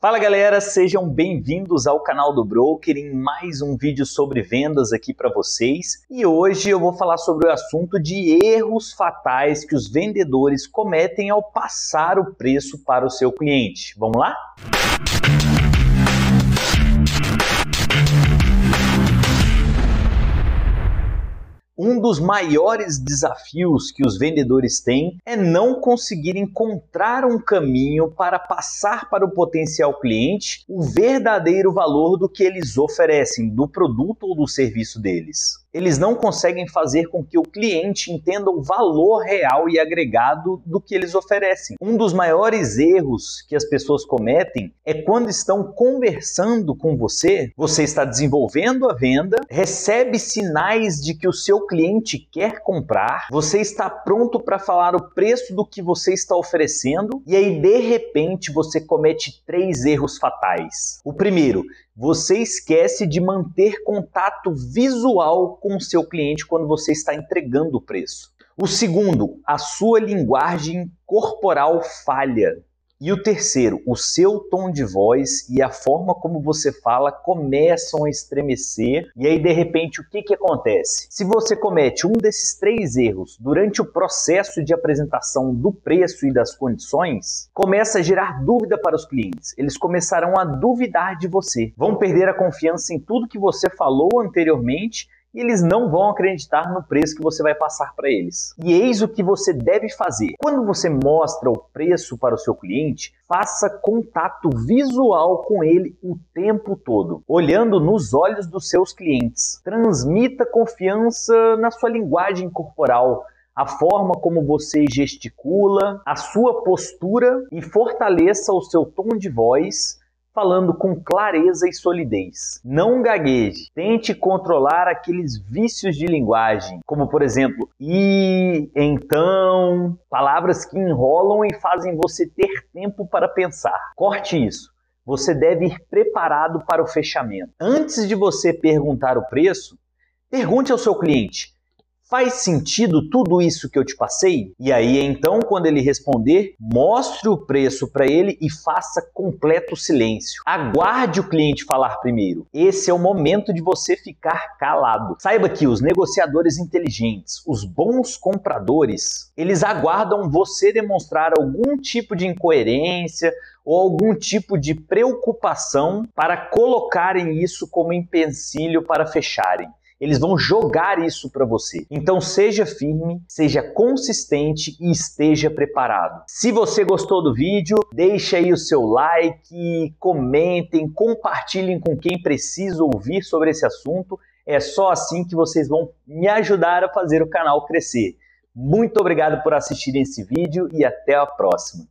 Fala galera, sejam bem-vindos ao canal do Broker em mais um vídeo sobre vendas aqui para vocês. E hoje eu vou falar sobre o assunto de erros fatais que os vendedores cometem ao passar o preço para o seu cliente. Vamos lá? Um dos maiores desafios que os vendedores têm é não conseguir encontrar um caminho para passar para o potencial cliente o verdadeiro valor do que eles oferecem, do produto ou do serviço deles eles não conseguem fazer com que o cliente entenda o valor real e agregado do que eles oferecem. Um dos maiores erros que as pessoas cometem é quando estão conversando com você, você está desenvolvendo a venda, recebe sinais de que o seu cliente quer comprar, você está pronto para falar o preço do que você está oferecendo e aí de repente você comete três erros fatais. O primeiro, você esquece de manter contato visual com o seu cliente quando você está entregando o preço. O segundo, a sua linguagem corporal falha. E o terceiro, o seu tom de voz e a forma como você fala começam a estremecer. E aí, de repente, o que, que acontece? Se você comete um desses três erros durante o processo de apresentação do preço e das condições, começa a gerar dúvida para os clientes. Eles começarão a duvidar de você, vão perder a confiança em tudo que você falou anteriormente eles não vão acreditar no preço que você vai passar para eles. E eis o que você deve fazer. Quando você mostra o preço para o seu cliente, faça contato visual com ele o tempo todo, olhando nos olhos dos seus clientes. Transmita confiança na sua linguagem corporal a forma como você gesticula, a sua postura e fortaleça o seu tom de voz falando com clareza e solidez. Não gagueje. Tente controlar aqueles vícios de linguagem, como por exemplo, e, então, palavras que enrolam e fazem você ter tempo para pensar. Corte isso. Você deve ir preparado para o fechamento. Antes de você perguntar o preço, pergunte ao seu cliente: Faz sentido tudo isso que eu te passei? E aí, então, quando ele responder, mostre o preço para ele e faça completo silêncio. Aguarde o cliente falar primeiro. Esse é o momento de você ficar calado. Saiba que os negociadores inteligentes, os bons compradores, eles aguardam você demonstrar algum tipo de incoerência ou algum tipo de preocupação para colocarem isso como empecilho para fecharem. Eles vão jogar isso para você. Então seja firme, seja consistente e esteja preparado. Se você gostou do vídeo, deixe aí o seu like, comentem, compartilhem com quem precisa ouvir sobre esse assunto. É só assim que vocês vão me ajudar a fazer o canal crescer. Muito obrigado por assistirem esse vídeo e até a próxima.